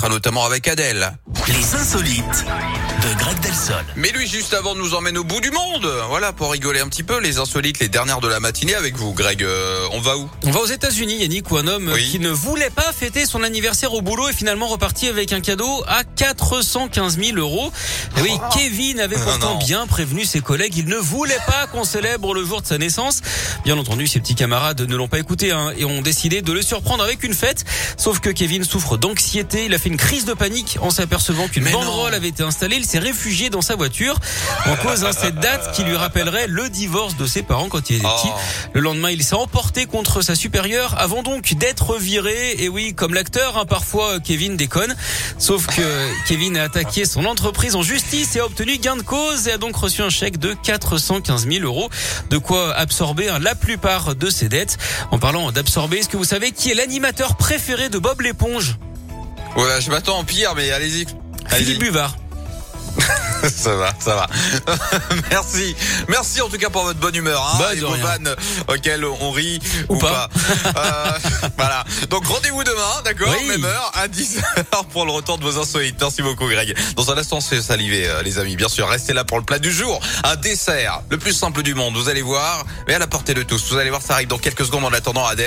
sera notamment avec Adèle. Les insolites de Greg Delsol. Mais lui, juste avant, nous emmène au bout du monde. Voilà, pour rigoler un petit peu, les insolites, les dernières de la matinée avec vous, Greg. Euh, on va où? On va aux États-Unis, Yannick, où un homme Oui. qui ne voulait pas fêter son anniversaire au boulot est finalement reparti avec un cadeau à 415 000 euros. Et oui, Kevin avait pourtant non. bien prévenu ses collègues. Il ne voulait pas qu'on célèbre le jour de sa naissance. Bien entendu, ses petits camarades ne l'ont pas écouté hein, et ont décidé de le surprendre avec une fête. Sauf que Kevin souffre d'anxiété. Il a fait une crise de panique en s'apercevant qu'une non. banderole avait été installée. Il s'est réfugié dans sa voiture en cause hein, cette date qui lui rappellerait le divorce de ses parents quand il était petit. Oh. Le lendemain, il s'est emporté contre sa supérieure avant donc d'être viré. Et oui, comme l'acteur, hein, parfois euh, Kevin déconne. Sauf que Kevin a attaqué son entreprise en justice et a obtenu gain de cause et a donc reçu un chèque de 415 000 euros. De quoi absorber hein, la plupart de ses dettes. En parlant d'absorber, est-ce que vous savez qui est l'animateur préféré de Bob l'éponge? Voilà, je m'attends en pire, mais allez-y. Allez-y. Philippe Buvard. Ça va, ça va. Merci. Merci en tout cas pour votre bonne humeur. Hein, Bah, et vos vannes auxquelles on rit Ou pas. Euh, voilà. Donc rendez-vous demain, d'accord Oui. Même heure, à 10h pour le retour de vos insolites. Merci beaucoup Greg. Dans un instant, on se fait saliver euh, les amis. Bien sûr, restez là pour le plat du jour. Un dessert, le plus simple du monde. Vous allez voir. Mais à la portée de tous. Vous allez voir, ça arrive dans quelques secondes en attendant Adèle.